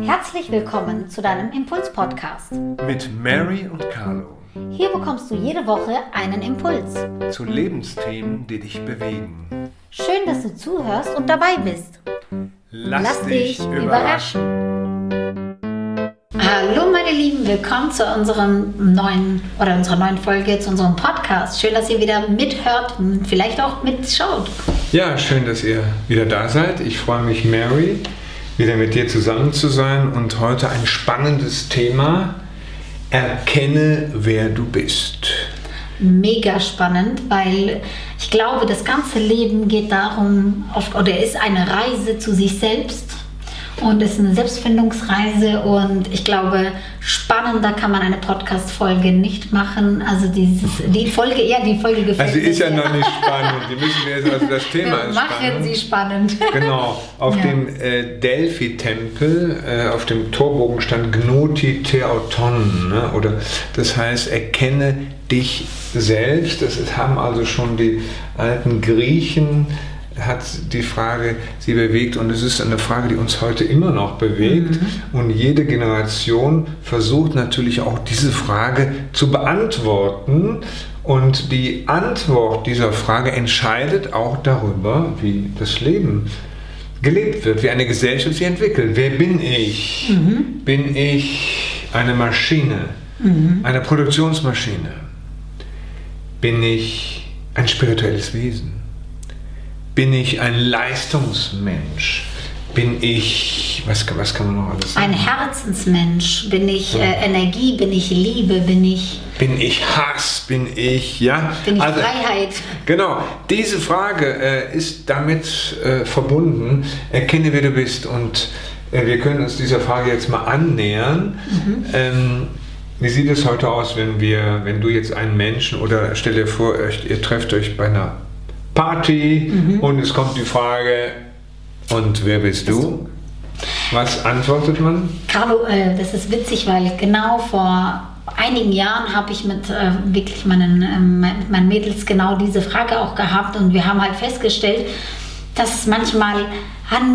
Herzlich willkommen zu deinem Impuls-Podcast. Mit Mary und Carlo. Hier bekommst du jede Woche einen Impuls. Zu Lebensthemen, die dich bewegen. Schön, dass du zuhörst und dabei bist. Lass, Lass dich überraschen. Hallo meine Lieben, willkommen zu unserem neuen oder unserer neuen Folge, zu unserem Podcast. Schön, dass ihr wieder mithört und vielleicht auch mitschaut. Ja, schön, dass ihr wieder da seid. Ich freue mich, Mary, wieder mit dir zusammen zu sein und heute ein spannendes Thema. Erkenne, wer du bist. Mega spannend, weil ich glaube, das ganze Leben geht darum, oder ist eine Reise zu sich selbst und ist eine Selbstfindungsreise und ich glaube, spannender kann man eine Podcast-Folge nicht machen. Also dieses, die Folge, ja, die Folge gefällt Also mir ist ja noch nicht spannend. Die müssen wir jetzt, also das Thema Wir ist machen spannend. sie spannend. Genau, auf Ja. dem äh, Delphi-Tempel, äh, auf dem Torbogen stand Gnoti Theoton, ne? oder das heißt, erkenne dich selbst. Das ist, haben also schon die alten Griechen, hat die Frage sie bewegt und es ist eine Frage, die uns heute immer noch bewegt und jede Generation versucht natürlich auch diese Frage zu beantworten und die Antwort dieser Frage entscheidet auch darüber, wie das Leben gelebt wird, wie eine Gesellschaft sich entwickelt. Wer bin ich? Bin ich eine Maschine, eine Produktionsmaschine? Bin ich ein spirituelles Wesen? Bin ich ein Leistungsmensch? Bin ich, was, was kann man noch alles sagen? Ein Herzensmensch. Bin ich äh, Energie? Bin ich Liebe? Bin ich, Bin ich Hass? Bin ich, ja? bin ich Also, Freiheit? Genau, diese Frage äh, ist damit äh, verbunden, erkenne wer du bist und äh, wir können uns dieser Frage jetzt mal annähern. Ähm, wie sieht es heute aus, wenn wir, wenn du jetzt einen Menschen oder stell dir vor, ihr trefft euch bei einer Party und es kommt die Frage, und wer bist du? Was antwortet man? Carlo, äh, das ist witzig, weil genau vor einigen Jahren habe ich mit äh, wirklich meinen, ähm, mit meinen Mädels genau diese Frage auch gehabt und wir haben halt festgestellt, dass es manchmal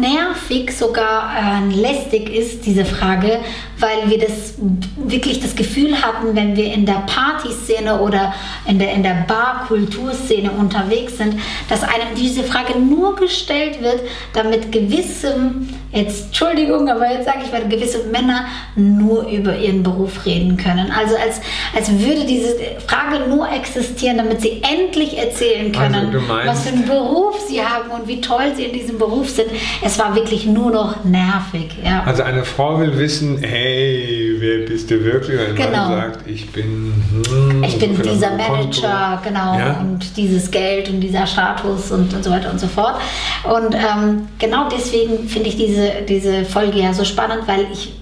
nervig, sogar äh, lästig ist, diese Frage, weil wir das wirklich das Gefühl hatten, wenn wir in der Partyszene oder in der, in der Bar-Kulturszene unterwegs sind, dass einem diese Frage nur gestellt wird, damit gewisse, jetzt Entschuldigung, aber jetzt sage ich mal, gewisse Männer nur über ihren Beruf reden können. Also als, als würde diese Frage nur existieren, damit sie endlich erzählen können, Also du meinst- was für einen Beruf sie haben und wie toll sie in diesem Beruf sind. Es war wirklich nur noch nervig. Ja. Also eine Frau will wissen, hey, wer bist du wirklich? Ein Genau. Mann sagt, ich bin, hm, ich bin dieser dem Konto. Manager, genau, Ja? und dieses Geld und dieser Status und, und so weiter und so fort. Und ähm, genau deswegen finde ich diese, diese Folge ja so spannend, weil ich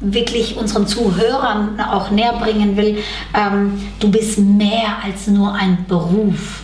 wirklich unseren Zuhörern auch näher bringen will, ähm, du bist mehr als nur ein Beruf.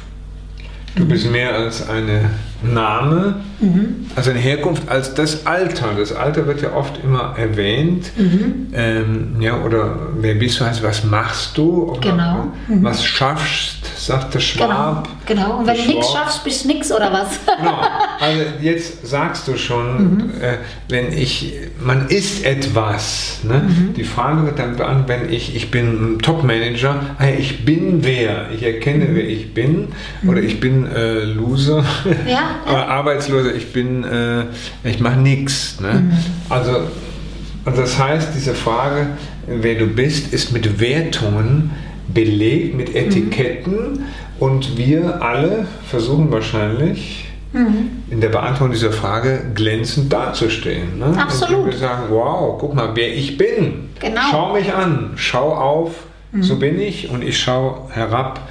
Du bist mehr als eine Name, Mhm. also eine Herkunft, als das Alter. Das Alter wird ja oft immer erwähnt. Mhm. Ähm, ja, oder wer bist du, heißt, was machst du? Oder Genau. Mhm. Was schaffst, sagt der Genau, Schwab. genau. Und wenn du nichts schaffst, bist du nix oder was? Genau. Also jetzt sagst du schon, Mhm. äh, wenn ich, man ist etwas. Ne? Mhm. Die Frage wird dann beantwortet, wenn ich, ich bin Top-Manager, ah ja, ich bin wer, ich erkenne, wer ich bin, oder ich bin äh, Loser, Mhm. Ja, oder Arbeitsloser, ich bin, äh, ich mache nichts. Ne? Mhm. Also, also das heißt, diese Frage, wer du bist, ist mit Wertungen belegt, mit Etiketten und wir alle versuchen wahrscheinlich Mhm. in der Beantwortung dieser Frage glänzend dazustehen. Ne? Absolut. Und wir sagen, wow, guck mal, wer ich bin. Genau. Schau mich an, schau auf, so bin ich und ich schaue herab.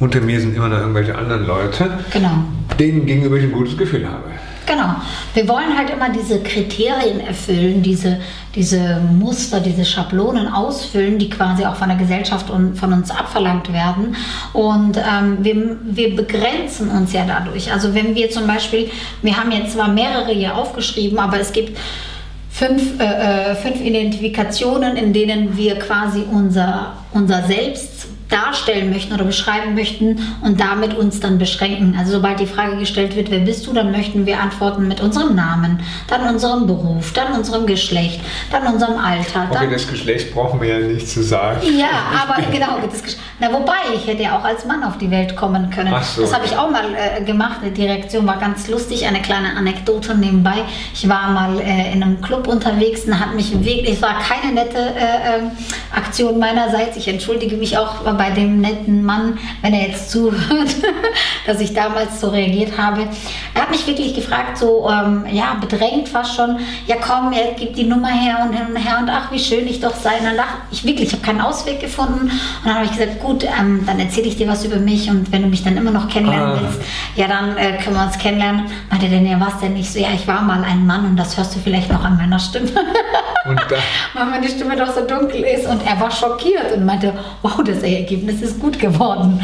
Unter mir sind immer noch irgendwelche anderen Leute, Genau. denen gegenüber ich ein gutes Gefühl habe. Genau. Wir wollen halt immer diese Kriterien erfüllen, diese, diese Muster, diese Schablonen ausfüllen, die quasi auch von der Gesellschaft und von uns abverlangt werden. Und ähm, wir, wir begrenzen uns ja dadurch. Also wenn wir zum Beispiel, wir haben jetzt zwar mehrere hier aufgeschrieben, aber es gibt fünf, äh, äh, fünf Identifikationen, in denen wir quasi unser, unser Selbst darstellen möchten oder beschreiben möchten und damit uns dann beschränken. Also sobald die Frage gestellt wird, wer bist du, dann möchten wir antworten mit unserem Namen, dann unserem Beruf, dann unserem Geschlecht, dann unserem Alter. Okay, Dann, das Geschlecht brauchen wir ja nicht zu sagen. ja, aber genau. Das, na, wobei, ich hätte ja auch als Mann auf die Welt kommen können. Ach so. Das habe ich auch mal äh, gemacht. Die Reaktion war ganz lustig. Eine kleine Anekdote nebenbei. Ich war mal äh, in einem Club unterwegs und hat mich wirklich, es war keine nette äh, ähm, Aktion meinerseits. Ich entschuldige mich auch bei dem netten Mann, wenn er jetzt zuhört, dass ich damals so reagiert habe. Er hat mich wirklich gefragt, so ähm, ja, bedrängt fast schon, ja komm, er gibt die Nummer her und hin und her und ach, wie schön ich doch sei. Und dann dachte ich wirklich, ich habe keinen Ausweg gefunden. Und dann habe ich gesagt, gut, ähm, dann erzähle ich dir was über mich und wenn du mich dann immer noch kennenlernen Ah. willst, ja, dann äh, können wir uns kennenlernen. Meinte denn, ja, was denn nicht so? Ja, ich war mal ein Mann und das hörst du vielleicht noch an meiner Stimme. Und da, weil meine Stimme doch so dunkel ist und er war schockiert und meinte, wow, das Ergebnis ist gut geworden.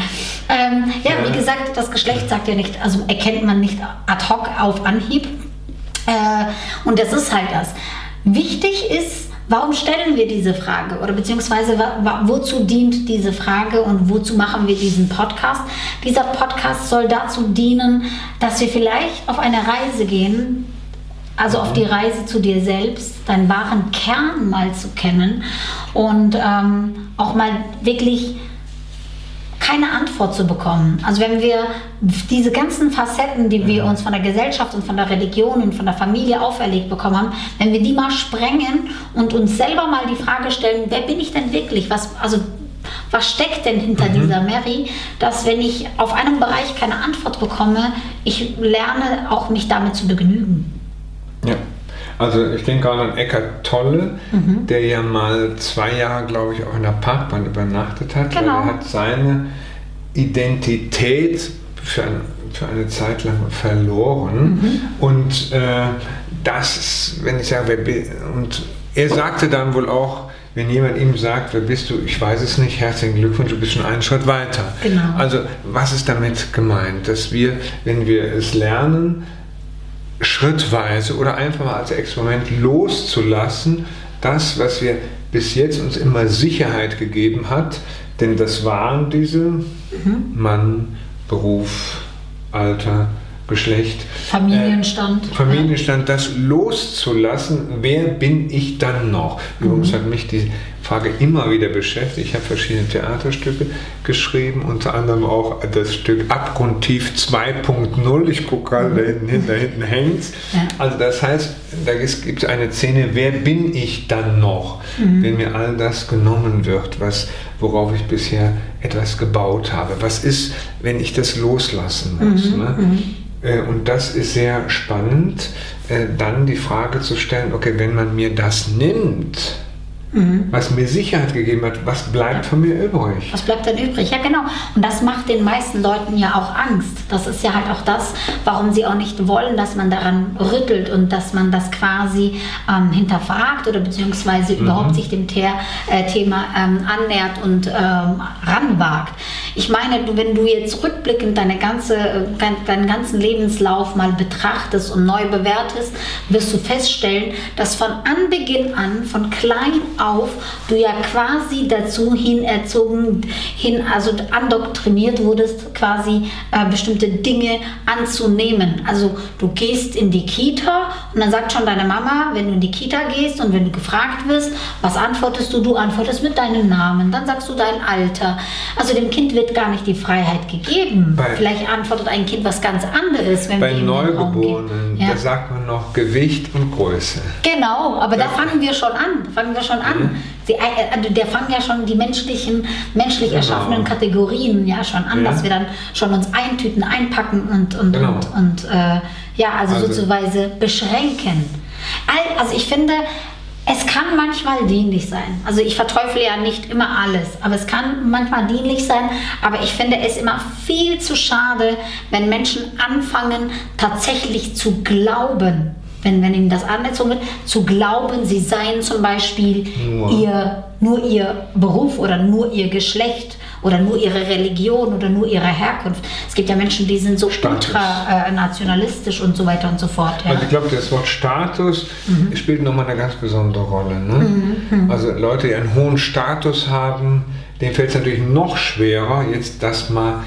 Ähm, ja, Ja. wie gesagt, das Geschlecht sagt ja nicht, also erkennt man nicht ad hoc auf Anhieb. Äh, und das ist halt das. Wichtig ist, warum stellen wir diese Frage oder beziehungsweise wozu dient diese Frage und wozu machen wir diesen Podcast? Dieser Podcast soll dazu dienen, dass wir vielleicht auf eine Reise gehen, also auf die Reise zu dir selbst, deinen wahren Kern mal zu kennen und ähm, auch mal wirklich keine Antwort zu bekommen. Also wenn wir diese ganzen Facetten, die wir uns von der Gesellschaft und von der Religion und von der Familie auferlegt bekommen haben, wenn wir die mal sprengen und uns selber mal die Frage stellen, wer bin ich denn wirklich? Was, also was steckt denn hinter dieser Mary, dass wenn ich auf einem Bereich keine Antwort bekomme, ich lerne auch mich damit zu begnügen. Also ich denke gerade an Eckart Tolle, Mhm. der ja mal zwei Jahre, glaube ich, auch in der Parkbahn übernachtet hat. weil Genau. Er hat seine Identität für, ein, für eine Zeit lang verloren. Mhm. Und äh, das, ist, wenn ich sage, und er sagte dann wohl auch, wenn jemand ihm sagt, wer bist du, ich weiß es nicht, herzlichen Glückwunsch, du bist schon einen Schritt weiter. Genau. Also was ist damit gemeint? Dass wir, wenn wir es lernen, schrittweise oder einfach mal als Experiment loszulassen, das, was wir bis jetzt uns immer Sicherheit gegeben hat, denn das waren diese Mann, Beruf, Alter, Geschlecht, Familienstand. äh, Familienstand, das loszulassen, wer bin ich dann noch? Übrigens hat mich die Frage immer wieder beschäftigt. Ich habe verschiedene Theaterstücke geschrieben, unter anderem auch das Stück Abgrundtief 2.0. Ich gucke gerade da hinten, hin, da hinten hängt's. Ja. Also das heißt, da gibt es eine Szene, wer bin ich dann noch, wenn mir all das genommen wird, was, worauf ich bisher etwas gebaut habe? Was ist, wenn ich das loslassen muss? ne? Äh, Und das ist sehr spannend, äh, dann die Frage zu stellen, okay, wenn man mir das nimmt, was mir Sicherheit gegeben hat, was bleibt von mir übrig? Was bleibt denn übrig? Ja, genau. Und das macht den meisten Leuten ja auch Angst. Das ist ja halt auch das, warum sie auch nicht wollen, dass man daran rüttelt und dass man das quasi ähm, hinterfragt oder beziehungsweise überhaupt sich dem The äh, Thema ähm, annähert und ähm, ranwagt. Ich meine, du, wenn du jetzt rückblickend deine ganze, äh, dein- deinen ganzen Lebenslauf mal betrachtest und neu bewertest, wirst du feststellen, dass von Anbeginn an, von klein auf, du ja quasi dazu hin erzogen, hin, also andoktriniert wurdest, quasi äh, bestimmte Dinge anzunehmen. Also du gehst in die Kita und dann sagt schon deine Mama, wenn du in die Kita gehst und wenn du gefragt wirst, was antwortest du? Du antwortest mit deinem Namen, dann sagst du dein Alter. Also dem Kind wird gar nicht die Freiheit gegeben. Bei- Vielleicht antwortet ein Kind was ganz anderes, wenn Bei wir. Neugeborenen, Ja. da sagt man noch Gewicht und Größe. Genau, aber da Ja. fangen wir schon an. Da fangen wir schon an. Sie, äh, also der fangen ja schon die menschlichen, menschlich Genau. erschaffenen Kategorien ja schon an, Ja. dass wir dann schon uns eintüten, einpacken und, und, Genau. und, und äh, ja, also, Also- sozusagen beschränken. All, also ich finde, es kann manchmal dienlich sein. Also ich verteufle ja nicht immer alles, aber es kann manchmal dienlich sein. Aber ich finde es immer viel zu schade, wenn Menschen anfangen, tatsächlich zu glauben, wenn, wenn ihnen das anerzogen wird, zu glauben, sie seien zum Beispiel Nur. ihr, nur ihr Beruf oder nur ihr Geschlecht oder nur ihre Religion oder nur ihre Herkunft. Es gibt ja Menschen, die sind so Status. ultra äh, nationalistisch und so weiter und so fort. Ja. Also ich glaube, das Wort Status Mhm. spielt nochmal eine ganz besondere Rolle. Ne? Also Leute, die einen hohen Status haben, dem fällt es natürlich noch schwerer, jetzt das mal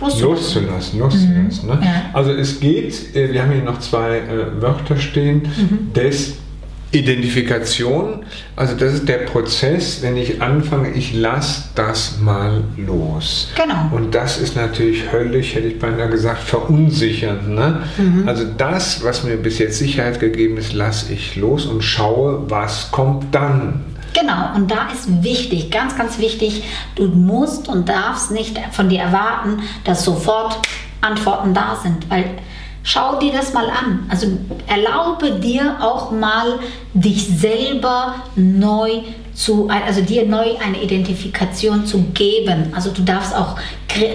loszulassen. loszulassen mhm. ne? ja. Also es geht, äh, wir haben hier noch zwei äh, Wörter stehen, mhm. des Identifikation, also das ist der Prozess, wenn ich anfange, ich lasse das mal los. Genau. Und das ist natürlich höllisch, hätte ich beinahe gesagt, verunsichernd. Ne? Mhm. Also das, was mir bis jetzt Sicherheit gegeben ist, lasse ich los und schaue, was kommt dann. Genau, und da ist wichtig, ganz, ganz wichtig, du musst und darfst nicht von dir erwarten, dass sofort Antworten da sind, weil Schau dir das mal an. Also erlaube dir auch mal, dich selber neu zu, also dir neu eine Identifikation zu geben. Also du darfst auch,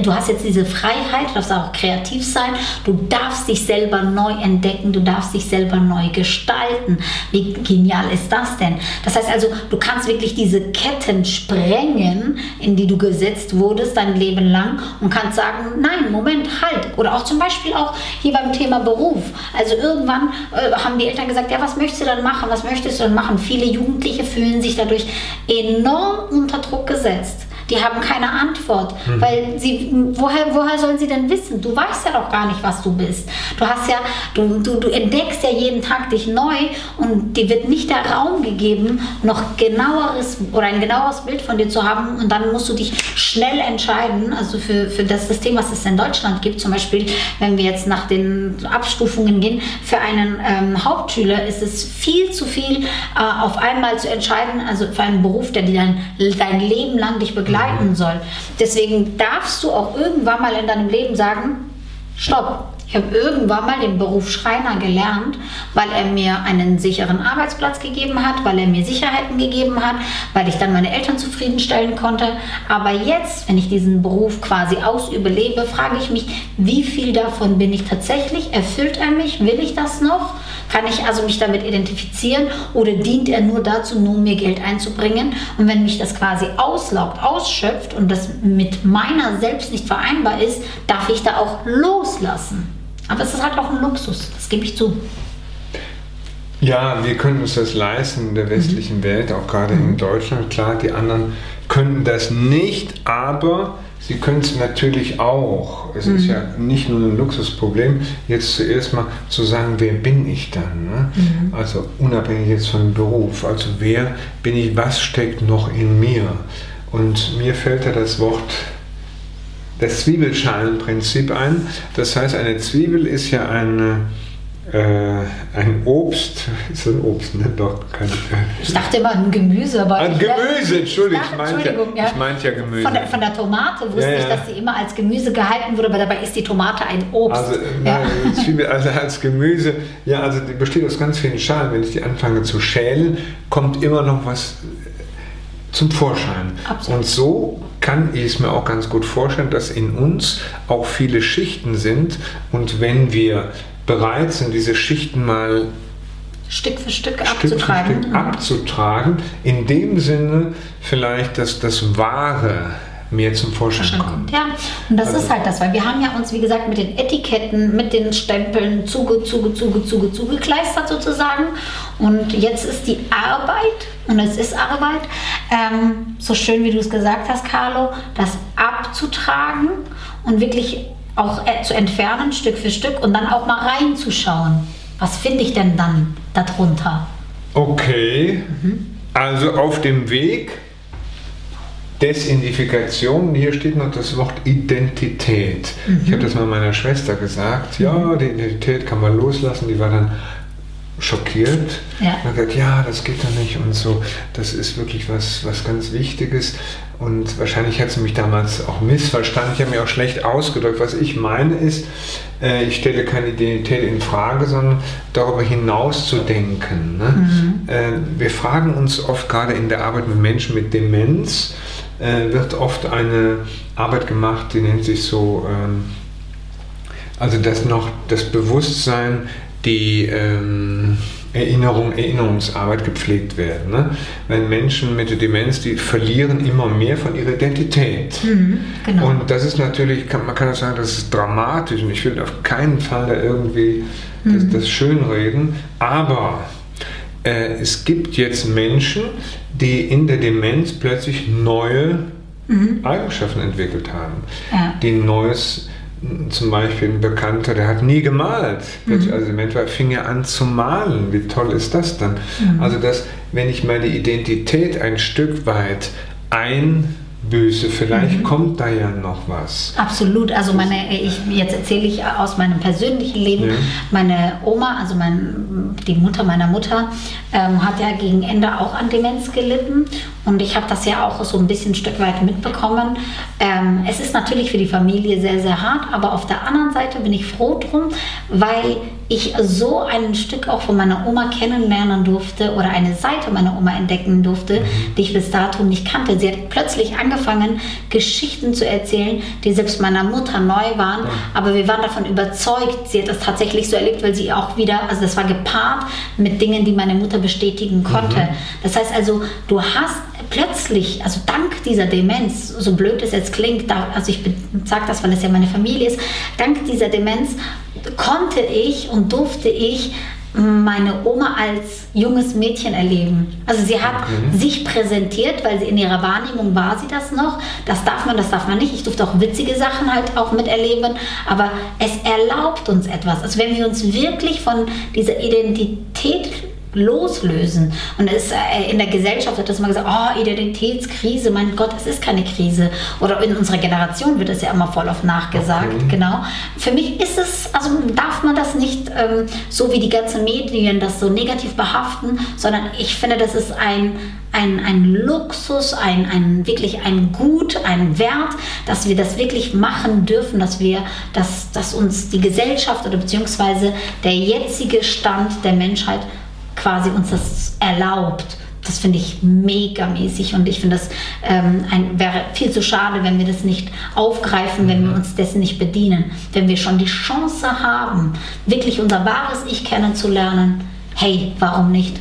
du hast jetzt diese Freiheit, du darfst auch kreativ sein, du darfst dich selber neu entdecken, du darfst dich selber neu gestalten. Wie genial ist das denn? Das heißt also, du kannst wirklich diese Ketten sprengen, in die du gesetzt wurdest dein Leben lang und kannst sagen, nein, Moment, halt. Oder auch zum Beispiel auch hier beim Thema Beruf. Also irgendwann äh, haben die Eltern gesagt, ja, was möchtest du dann machen? Was möchtest du dann machen? Viele Jugendliche fühlen sich dadurch enorm unter Druck gesetzt. Die haben keine Antwort, mhm. weil sie, woher, woher sollen sie denn wissen? Du weißt ja doch gar nicht, was du bist. Du hast ja, du, du, du entdeckst ja jeden Tag dich neu und dir wird nicht der Raum gegeben, noch genaueres oder ein genaueres Bild von dir zu haben und dann musst du dich schnell entscheiden, also für, für das System, was es in Deutschland gibt, zum Beispiel, wenn wir jetzt nach den Abstufungen gehen, für einen ähm, Hauptschüler ist es viel zu viel äh, auf einmal zu entscheiden, also für einen Beruf, der dir dein, dein Leben lang dich begleitet begleiten soll. Deswegen darfst du auch irgendwann mal in deinem Leben sagen, stopp, ich habe irgendwann mal den Beruf Schreiner gelernt, weil er mir einen sicheren Arbeitsplatz gegeben hat, weil er mir Sicherheiten gegeben hat, weil ich dann meine Eltern zufriedenstellen konnte. Aber jetzt, wenn ich diesen Beruf quasi ausübe, lebe, frage ich mich, wie viel davon bin ich tatsächlich? Erfüllt er mich? Will ich das noch? Kann ich also mich damit identifizieren oder dient er nur dazu, nur mir Geld einzubringen? Und wenn mich das quasi auslaugt, ausschöpft und das mit meiner selbst nicht vereinbar ist, darf ich da auch loslassen. Aber es ist halt auch ein Luxus, das gebe ich zu. Ja, wir können uns das leisten in der westlichen mhm. Welt, auch gerade mhm. in Deutschland. Klar, die anderen können das nicht, aber Sie können es natürlich auch. Es mhm. ist ja nicht nur ein Luxusproblem, jetzt zuerst mal zu sagen, wer bin ich dann? Ne? Mhm. Also unabhängig jetzt vom Beruf. Also wer bin ich, was steckt noch in mir? Und mir fällt da das Wort das Zwiebelschalenprinzip ein. Das heißt, eine Zwiebel ist ja eine äh, ein Obst, ist ein Obst, ne? Doch, kein, ich dachte immer ein Gemüse, aber. Ein Gemüse, Entschuldigung, ich, meinte, ja, ich meinte ja Gemüse. Von der, von der Tomate wusste ja, ja. ich, dass sie immer als Gemüse gehalten wurde, aber dabei ist die Tomate ein Obst. Also, nein, Zwiebel, also als Gemüse, ja, also die besteht aus ganz vielen Schalen. Wenn ich die anfange zu schälen, kommt immer noch was zum Vorschein. Absolut. Und so kann ich es mir auch ganz gut vorstellen, dass in uns auch viele Schichten sind und wenn wir bereit sind, diese Schichten mal Stück für Stück, Stück abzutragen. Für Stück mhm. abzutragen. In dem Sinne vielleicht, dass das Wahre mehr zum Vorschein kommt. Ja, und das also. ist halt das, weil wir haben ja uns, wie gesagt, mit den Etiketten, mit den Stempeln zuge, zuge, zuge, zuge, zugekleistert sozusagen. Und jetzt ist die Arbeit, und es ist Arbeit, ähm, so schön wie du es gesagt hast, Carlo, das abzutragen und wirklich auch äh, zu entfernen, Stück für Stück und dann auch mal reinzuschauen. Was finde ich denn dann darunter? Okay, mhm. also auf dem Weg Desidentifikation, hier steht noch das Wort Identität. Mhm. Ich habe das mal meiner Schwester gesagt, ja, mhm. die Identität kann man loslassen, die war dann schockiert. Ja. Und gesagt, ja, das geht doch nicht und so. Das ist wirklich was, was ganz Wichtiges. Und wahrscheinlich hat sie mich damals auch missverstanden. Ich habe mir auch schlecht ausgedrückt. Was ich meine ist, äh, ich stelle keine Identität in Frage, sondern darüber hinaus zu denken. Ne? Mhm. Äh, wir fragen uns oft gerade in der Arbeit mit Menschen mit Demenz, äh, wird oft eine Arbeit gemacht, die nennt sich so, ähm, also das noch das Bewusstsein, die ähm, Erinnerung, Erinnerungsarbeit gepflegt werden. Ne? Wenn Menschen mit der Demenz, die verlieren immer mehr von ihrer Identität. Mhm, genau. Und das ist natürlich, kann, man kann auch sagen, das ist dramatisch und ich will auf keinen Fall da irgendwie mhm. das, das schönreden, aber äh, es gibt jetzt Menschen, die in der Demenz plötzlich neue mhm. Eigenschaften entwickelt haben, ja. die Neues zum Beispiel ein Bekannter, der hat nie gemalt. Mhm. Also eventuell fing er an zu malen. Wie toll ist das dann? Mhm. Also, dass, wenn ich meine Identität ein Stück weit ein Büße. Vielleicht mhm. kommt da ja noch was. Absolut. Also meine, ich, jetzt erzähle ich aus meinem persönlichen Leben. Ja. Meine Oma, also mein, die Mutter meiner Mutter, ähm, hat ja gegen Ende auch an Demenz gelitten. Und ich habe das ja auch so ein bisschen ein Stück weit mitbekommen. Ähm, es ist natürlich für die Familie sehr, sehr hart, aber auf der anderen Seite bin ich froh drum, weil ich so ein Stück auch von meiner Oma kennenlernen durfte oder eine Seite meiner Oma entdecken durfte, mhm. die ich bis dato nicht kannte. Sie hat plötzlich angefangen, Geschichten zu erzählen, die selbst meiner Mutter neu waren, ja. aber wir waren davon überzeugt, sie hat das tatsächlich so erlebt, weil sie auch wieder, also das war gepaart mit Dingen, die meine Mutter bestätigen konnte. Mhm. Das heißt also, du hast plötzlich, also dank dieser Demenz, so blöd es jetzt klingt, da, also ich sage das, weil es ja meine Familie ist, dank dieser Demenz konnte ich und durfte ich meine Oma als junges Mädchen erleben. Also sie hat okay. sich präsentiert, weil sie in ihrer Wahrnehmung war sie das noch. Das darf man, das darf man nicht. Ich durfte auch witzige Sachen halt auch miterleben, aber es erlaubt uns etwas. Also wenn wir uns wirklich von dieser Identität loslösen. Und es, äh, in der Gesellschaft wird das immer gesagt, oh, Identitätskrise, mein Gott, es ist keine Krise. Oder in unserer Generation wird es ja immer voll auf nachgesagt, okay. genau. Für mich ist es, also darf man das nicht ähm, so wie die ganzen Medien das so negativ behaften, sondern ich finde, das ist ein, ein, ein Luxus, ein, ein wirklich ein Gut, ein Wert, dass wir das wirklich machen dürfen, dass wir, dass, dass uns die Gesellschaft oder beziehungsweise der jetzige Stand der Menschheit quasi uns das erlaubt. Das finde ich megamäßig und ich finde, das ähm, ein, wäre viel zu schade, wenn wir das nicht aufgreifen, wenn wir mhm. uns dessen nicht bedienen. Wenn wir schon die Chance haben, wirklich unser wahres Ich kennenzulernen, hey, warum nicht?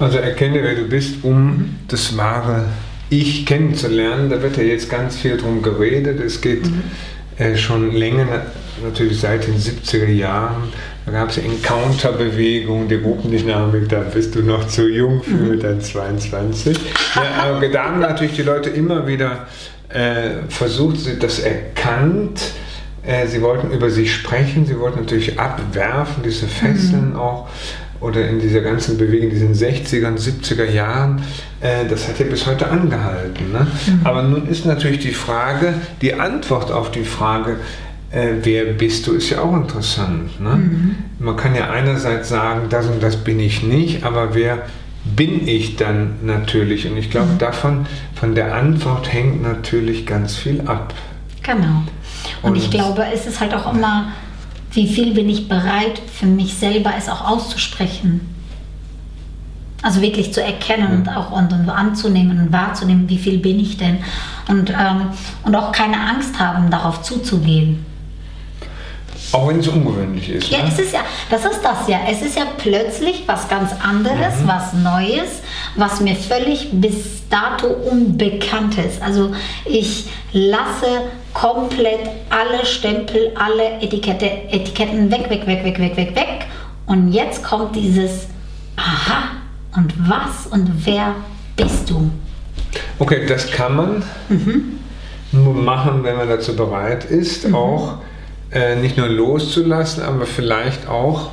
Also erkenne, wer du bist, um mhm. das wahre Ich kennenzulernen. Da wird ja jetzt ganz viel drum geredet. Es geht mhm. äh, schon länger, natürlich seit den 70er Jahren da gab es Encounter-Bewegungen, die Gruppendynamik, da bist du noch zu jung für mhm. dann 22. Ja, aber da haben natürlich die Leute immer wieder äh, versucht, sie das erkannt. Äh, sie wollten über sich sprechen, sie wollten natürlich abwerfen, diese Fesseln mhm. auch oder in dieser ganzen Bewegung, diesen 60er, 70er Jahren, äh, das hat ja bis heute angehalten. Ne? Mhm. Aber nun ist natürlich die Frage, die Antwort auf die Frage, äh, wer bist du, ist ja auch interessant. Ne? Mhm. Man kann ja einerseits sagen, das und das bin ich nicht, aber wer bin ich dann natürlich? Und ich glaube, mhm. davon, von der Antwort hängt natürlich ganz viel ab. Genau. Und, und ich glaube, es ist halt auch immer, wie viel bin ich bereit, für mich selber es auch auszusprechen. Also wirklich zu erkennen und auch und, und, anzunehmen und wahrzunehmen, wie viel bin ich denn. Und, ähm, und auch keine Angst haben, darauf zuzugehen. Auch wenn es ungewöhnlich ist. Ja, ne? es ist ja, das ist das ja. Es ist ja plötzlich was ganz anderes, mhm. was Neues, was mir völlig bis dato unbekannt ist. Also ich lasse komplett alle Stempel, alle Etikette, Etiketten weg, weg, weg, weg, weg, weg, weg. Und jetzt kommt dieses Aha, und was und wer bist du? Okay, das kann man mhm. nur machen, wenn man dazu bereit ist, mhm. auch äh, nicht nur loszulassen, aber vielleicht auch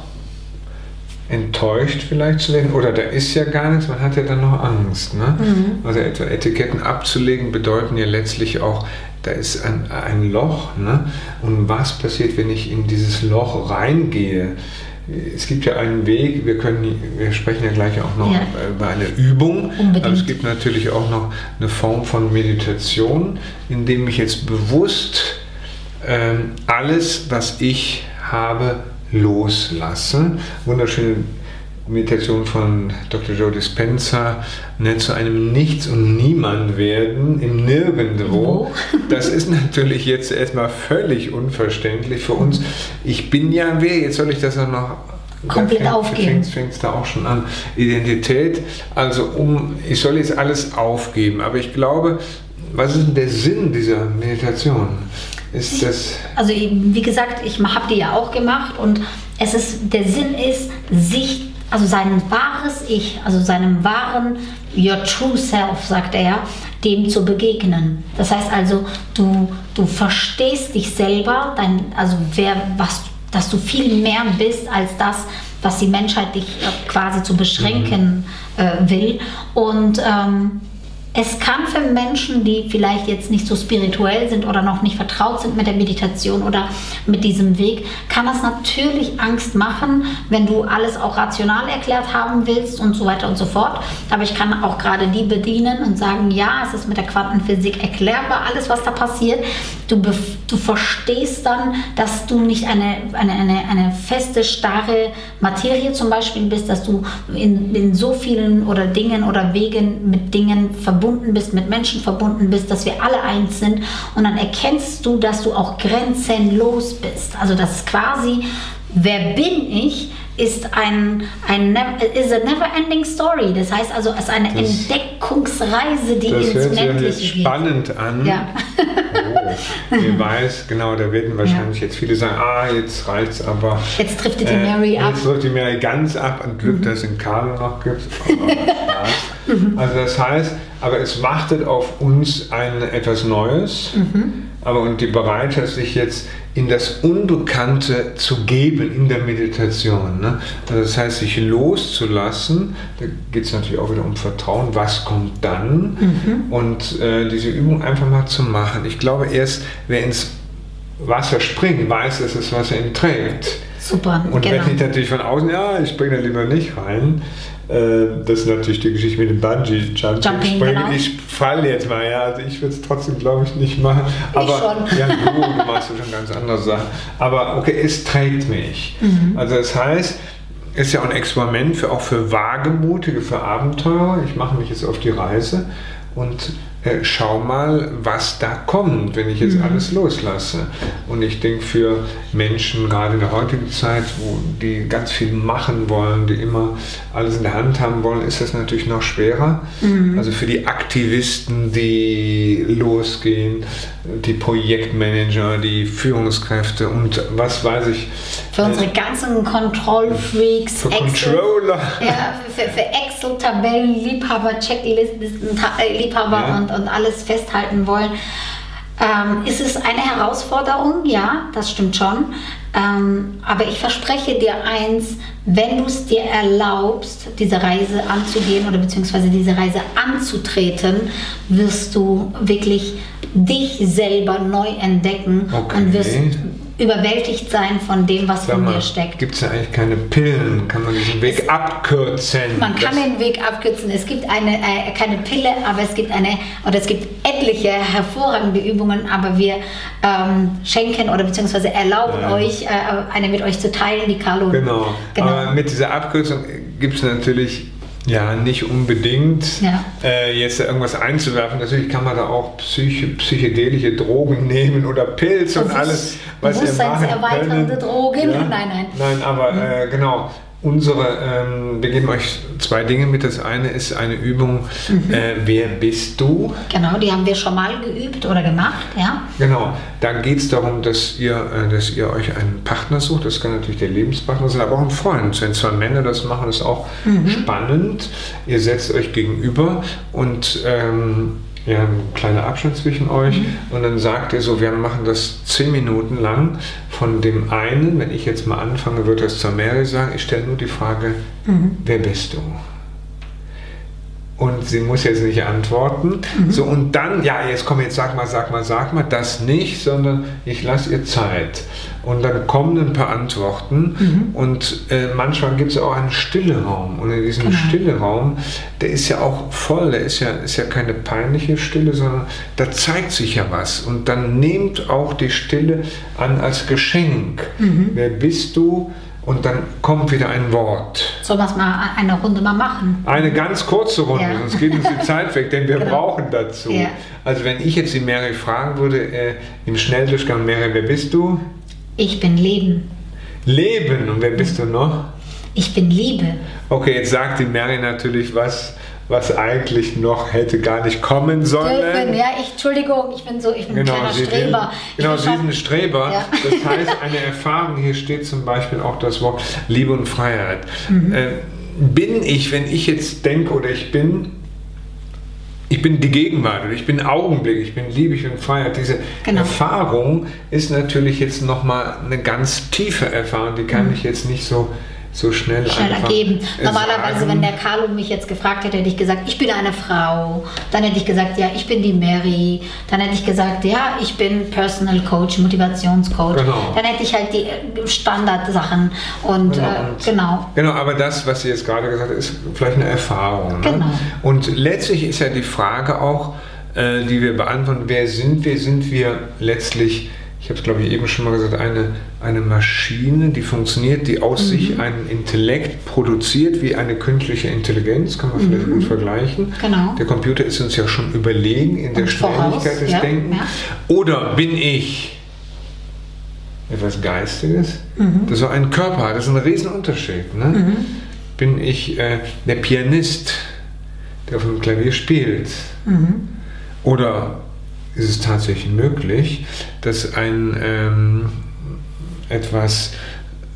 enttäuscht vielleicht zu werden oder da ist ja gar nichts, man hat ja dann noch Angst. Ne? Mhm. Also etwa Etiketten abzulegen bedeuten ja letztlich auch, da ist ein, ein Loch ne? und was passiert, wenn ich in dieses Loch reingehe? Es gibt ja einen Weg, wir, können, wir sprechen ja gleich auch noch ja. über eine Übung, Unbedingt. aber es gibt natürlich auch noch eine Form von Meditation, in dem ich jetzt bewusst ähm, alles, was ich habe, loslassen. Wunderschöne Meditation von Dr. Joe Dispenza, ne, zu einem Nichts und Niemand werden im Nirgendwo. Das ist natürlich jetzt erstmal völlig unverständlich für uns. Ich bin ja wer, jetzt soll ich das auch noch komplett da aufgeben. Fängt es da auch schon an. Identität, also um, ich soll jetzt alles aufgeben, aber ich glaube, was ist denn der Sinn dieser Meditation? Ist das also wie gesagt, ich habe die ja auch gemacht und es ist der Sinn ist sich also sein wahres Ich, also seinem wahren Your True Self, sagt er dem zu begegnen. Das heißt also, du, du verstehst dich selber, dein, also wer, was, dass du viel mehr bist als das, was die Menschheit dich äh, quasi zu beschränken mhm. äh, will. Und ähm, es kann für Menschen, die vielleicht jetzt nicht so spirituell sind oder noch nicht vertraut sind mit der Meditation oder mit diesem Weg, kann das natürlich Angst machen, wenn du alles auch rational erklärt haben willst und so weiter und so fort. Aber ich kann auch gerade die bedienen und sagen, ja, es ist mit der Quantenphysik erklärbar, alles, was da passiert. Du, du verstehst dann, dass du nicht eine, eine, eine, eine feste, starre Materie zum Beispiel bist, dass du in, in so vielen oder Dingen oder Wegen mit Dingen verbunden bist, mit Menschen verbunden bist, dass wir alle eins sind. Und dann erkennst du, dass du auch grenzenlos bist. Also das ist quasi, wer bin ich, ist ein, ein is a never ending story. Das heißt also, es ist eine das, Entdeckungsreise, die das ins Unendliche geht. spannend an. Ja. oh, wer weiß, genau, da werden wahrscheinlich ja. jetzt viele sagen, ah, jetzt reicht's aber. Jetzt trifft die äh, Mary ab. Jetzt trifft die Mary ganz ab und Glück, mhm. dass es in Carlo noch gibt. also das heißt, aber es wartet auf uns ein etwas Neues. Mhm. Aber und die Bereitschaft, sich jetzt in das Unbekannte zu geben in der Meditation. Ne? Also das heißt, sich loszulassen, da geht es natürlich auch wieder um Vertrauen, was kommt dann mhm. und äh, diese Übung einfach mal zu machen. Ich glaube, erst wer ins Wasser springt, weiß, dass das Wasser ihn trägt. Super. Und genau. wenn ich natürlich von außen, ja, ich springe da lieber nicht rein, äh, das ist natürlich die Geschichte mit dem Bungee Jumping. Jumping genau. Ich falle jetzt mal, ja. Also ich würde es trotzdem, glaube ich, nicht machen. Aber ich schon. ja, du, du machst schon ganz andere Sachen. Aber okay, es trägt mich. Mhm. Also das heißt, ist ja auch ein Experiment für auch für Wagemutige, für Abenteurer. Ich mache mich jetzt auf die Reise und äh, schau mal, was da kommt, wenn ich jetzt mhm. alles loslasse. Und ich denke, für Menschen, gerade in der heutigen Zeit, wo die ganz viel machen wollen, die immer alles in der Hand haben wollen, ist das natürlich noch schwerer. Mhm. Also für die Aktivisten, die losgehen, die Projektmanager, die Führungskräfte und was weiß ich. Für unsere ganzen Control-Freaks, für Excel, Controller. Ja, für, für Excel-Tabellen, Liebhaber, Checklisten, äh, Liebhaber ja. und, und alles festhalten wollen. Ähm, ist es eine Herausforderung? Ja, das stimmt schon. Ähm, aber ich verspreche dir eins, wenn du es dir erlaubst, diese Reise anzugehen oder beziehungsweise diese Reise anzutreten, wirst du wirklich dich selber neu entdecken okay. und wirst überwältigt sein von dem, was Sag in dir steckt. Gibt es ja eigentlich keine Pillen? Kann man diesen Weg es, abkürzen? Man kann den Weg abkürzen. Es gibt eine, äh, keine Pille, aber es gibt eine, oder es gibt etliche hervorragende Übungen, aber wir ähm, schenken oder beziehungsweise erlauben ja. euch, äh, eine mit euch zu teilen, die Carlo. Genau. genau. Aber mit dieser Abkürzung gibt es natürlich ja, nicht unbedingt. Ja. Äh, jetzt irgendwas einzuwerfen. Natürlich kann man da auch psych psychedelische Drogen nehmen oder Pilz und alles, was ihr machen können. Drogen? Ja? Nein, nein. Nein, aber mhm. äh, genau unsere, ähm, wir geben euch zwei Dinge mit. Das eine ist eine Übung, mhm. äh, wer bist du? Genau, die haben wir schon mal geübt oder gemacht, ja. Genau, da geht es darum, dass ihr, äh, dass ihr euch einen Partner sucht. Das kann natürlich der Lebenspartner sein, aber auch ein Freund. Wenn zwei Männer das machen, ist auch mhm. spannend. Ihr setzt euch gegenüber und ähm, ja, ein kleiner Abstand zwischen euch mhm. und dann sagt ihr so, wir machen das zehn Minuten lang von dem einen, wenn ich jetzt mal anfange, wird das zur Mary sagen, ich stelle nur die Frage, mhm. wer bist du? Und sie muss jetzt nicht antworten. Mhm. So, und dann, ja, jetzt komm, jetzt sag mal, sag mal, sag mal, das nicht, sondern ich lasse ihr Zeit. Und dann kommen ein paar Antworten mhm. und äh, manchmal gibt es auch einen stille Raum. Und in diesem genau. stille Raum, der ist ja auch voll, der ist ja, ist ja keine peinliche Stille, sondern da zeigt sich ja was. Und dann nehmt auch die Stille an als Geschenk. Mhm. Wer bist du? Und dann kommt wieder ein Wort. Sollen wir es mal eine Runde mal machen? Eine ganz kurze Runde, ja. sonst geht uns die Zeit weg, denn wir genau. brauchen dazu. Ja. Also wenn ich jetzt die Mary fragen würde, äh, im Schnelldurchgang, Mary, wer bist du? Ich bin Leben. Leben, und wer bist du noch? Ich bin Liebe. Okay, jetzt sagt die Mary natürlich was was eigentlich noch hätte gar nicht kommen sollen. Dürfen, ja, ich, Entschuldigung, ich bin so, ich bin genau, ein kleiner Sie Streber. Will, genau, Sie sind ein Streber. Ja. Das heißt, eine Erfahrung, hier steht zum Beispiel auch das Wort Liebe und Freiheit. Mhm. Äh, bin ich, wenn ich jetzt denke oder ich bin, ich bin die Gegenwart oder ich bin Augenblick, ich bin Liebe, ich bin Freiheit. Diese Genau. Erfahrung ist natürlich jetzt nochmal eine ganz tiefe Erfahrung, die kann ich jetzt nicht so, so schnell, schnell ergeben. Normalerweise, sagen. wenn der Carlo mich jetzt gefragt hätte, hätte ich gesagt, ich bin eine Frau. Dann hätte ich gesagt, ja, ich bin die Mary. Dann hätte ich gesagt, ja, ich bin Personal Coach, Motivationscoach. Genau. Dann hätte ich halt die äh, Standardsachen. Und Genau, äh, genau. Genau, aber das, was sie jetzt gerade gesagt hat, ist vielleicht eine Erfahrung. Ne? Genau. Und letztlich ist ja die Frage auch, äh, die wir beantworten, wer sind wir? Sind wir letztlich, ich habe es glaube ich eben schon mal gesagt, eine, eine Maschine, die funktioniert, die aus Mhm. sich einen Intellekt produziert, wie eine künstliche Intelligenz, kann man vielleicht gut vergleichen. Mhm. Genau. Der Computer ist uns ja schon überlegen in der Und voraus, Schnelligkeit des ja, Denkens. ja. Oder bin ich etwas Geistiges? Mhm. Das so ein Körper, das ist ein Riesenunterschied. Ne? Bin ich äh, der Pianist, der auf dem Klavier spielt? Mhm. Oder ist es tatsächlich möglich, dass ein ähm, etwas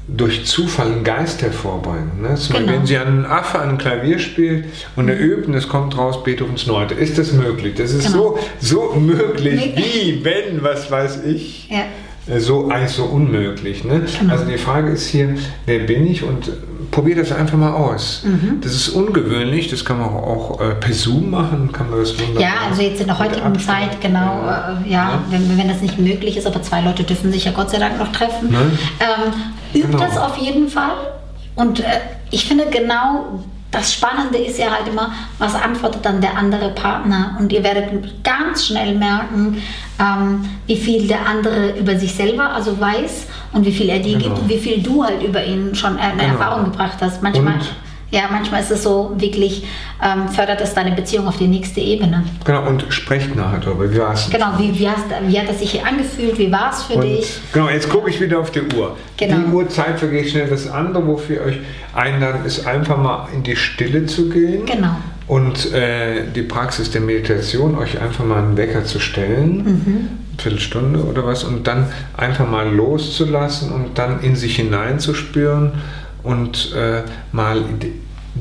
durch Zufall einen Geist hervorbringt. Ne? Zum Beispiel, Genau. wenn Sie einen Affe an einem Klavier spielt und er übt und es kommt raus Beethovens Neunte, ist das möglich? Das ist Genau. so, so möglich wie, wenn, was weiß ich. Ja. Äh, So eigentlich so unmöglich. Ne? Genau. Also die Frage ist hier, wer bin ich und äh, probier das einfach mal aus. Mhm. Das ist ungewöhnlich, das kann man auch, auch äh, per Zoom machen, kann man das wunderbar. Ja, also jetzt in der heutigen. Zeit, genau, Ja. äh, ja, Wenn, wenn das nicht möglich ist, aber zwei Leute dürfen sich ja Gott sei Dank noch treffen. Ne? Ähm, übt Genau. das auf jeden Fall. Und äh, ich finde genau, das Spannende ist ja halt immer, was antwortet dann der andere Partner. Und ihr werdet ganz schnell merken, ähm, wie viel der andere über sich selber also weiß und wie viel er dir Genau. gibt und wie viel du halt über ihn schon äh, eine Genau. Erfahrung gebracht hast. Manchmal, Und- ja, manchmal ist es so wirklich, ähm, fördert es deine Beziehung auf die nächste Ebene. Genau, und sprecht nachher darüber. Wie war's denn? Genau, wie, wie, hast, wie hat es sich hier angefühlt? Wie war es für Und dich? genau, jetzt gucke ich wieder auf die Uhr. Genau. Die Uhrzeit vergeht schnell. Das andere, wofür ich euch einladen, ist einfach mal in die Stille zu gehen. Genau. Und äh, die Praxis der Meditation, euch einfach mal einen Wecker zu stellen, Mhm. eine Viertelstunde oder was, und dann einfach mal loszulassen und dann in sich hineinzuspüren und äh, mal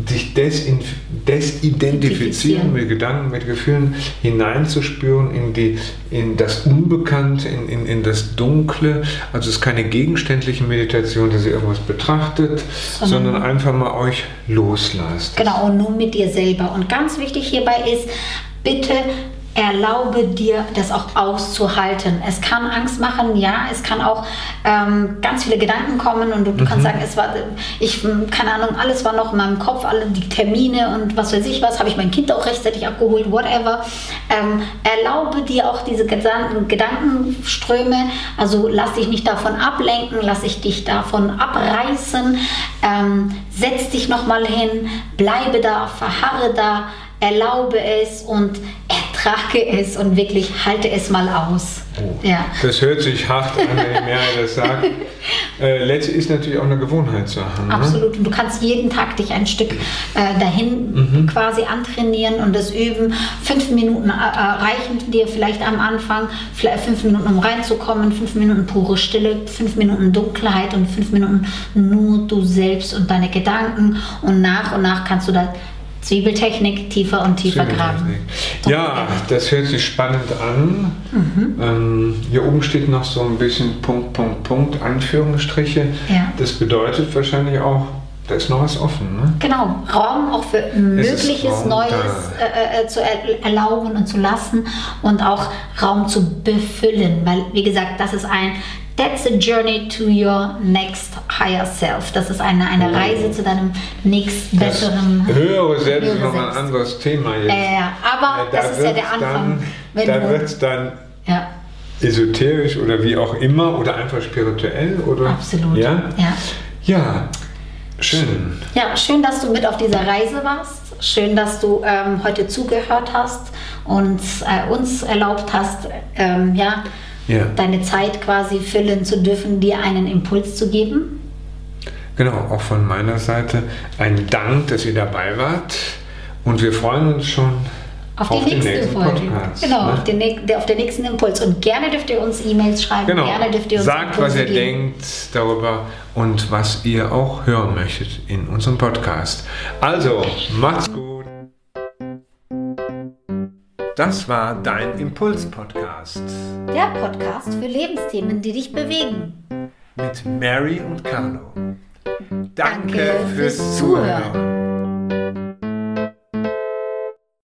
sich desidentifizieren Identifizieren. mit Gedanken, mit Gefühlen hineinzuspüren in, die, in das Unbekannte, in, in, in das Dunkle. Also es ist keine gegenständliche Meditation, dass ihr irgendwas betrachtet, Sondern- sondern einfach mal euch loslasst. Genau, und nun mit dir selber. Und ganz wichtig hierbei ist, bitte erlaube dir, das auch auszuhalten. Es kann Angst machen, ja, es kann auch ähm, ganz viele Gedanken kommen und du, du kannst sagen, es war, ich, keine Ahnung, alles war noch in meinem Kopf, alle die Termine und was weiß ich was, habe ich mein Kind auch rechtzeitig abgeholt, whatever. Ähm, erlaube dir auch diese Gedan Gedankenströme, also lass dich nicht davon ablenken, lass dich dich davon abreißen, ähm, setz dich nochmal hin, bleibe da, verharre da, erlaube es und ertrage es und wirklich halte es mal aus. Oh. Ja. Das hört sich hart an, wenn mehr das sagt. Äh, letztlich ist natürlich auch eine Gewohnheitssache. Ne? Absolut. Und du kannst jeden Tag dich ein Stück äh, dahin Mhm. quasi antrainieren und das üben. Fünf Minuten äh, äh, reichen dir vielleicht am Anfang, vielleicht fünf Minuten, um reinzukommen, fünf Minuten pure Stille, fünf Minuten Dunkelheit und fünf Minuten nur du selbst und deine Gedanken. Und nach und nach kannst du da Zwiebeltechnik tiefer und tiefer graben. Ja, das hört sich spannend an. Mhm. Ähm, hier oben steht noch so ein bisschen Punkt, Punkt, Punkt, Anführungsstriche. Ja. Das bedeutet wahrscheinlich auch, da ist noch was offen. Ne? Genau, Raum auch für mögliches Neues da. äh, äh, zu er erlauben und zu lassen und auch Raum zu befüllen, weil wie gesagt, das ist ein That's a journey to your next higher self. Das ist eine, eine Oh. Reise zu deinem nächst Das besseren. höhere Selbst ist höhere noch ein Selbst. anderes Thema jetzt. Ja, ja, ja. aber Äh, da das ist ja der Anfang. Dann, da wird es dann ja, esoterisch oder wie auch immer oder einfach spirituell oder absolut. Ja, ja. ja. schön. Ja, schön, dass du mit auf dieser Reise warst. Schön, dass du ähm, heute zugehört hast und äh, uns erlaubt hast, ähm, ja, Ja. deine Zeit quasi füllen zu dürfen, dir einen Impuls zu geben. Genau, auch von meiner Seite ein Dank, dass ihr dabei wart und wir freuen uns schon Auf die den nächste nächsten Folge. Podcast. genau, ne? auf, den, auf den nächsten Impuls. Und gerne dürft ihr uns E-Mails schreiben. Genau. Gerne dürft ihr uns Sagt, was Impulse ihr geben. denkt darüber und was ihr auch hören möchtet in unserem Podcast. Also, macht's gut. Das war dein Impuls-Podcast. Der Podcast für Lebensthemen, die dich bewegen. Mit Mary und Carlo. Danke fürs Zuhören.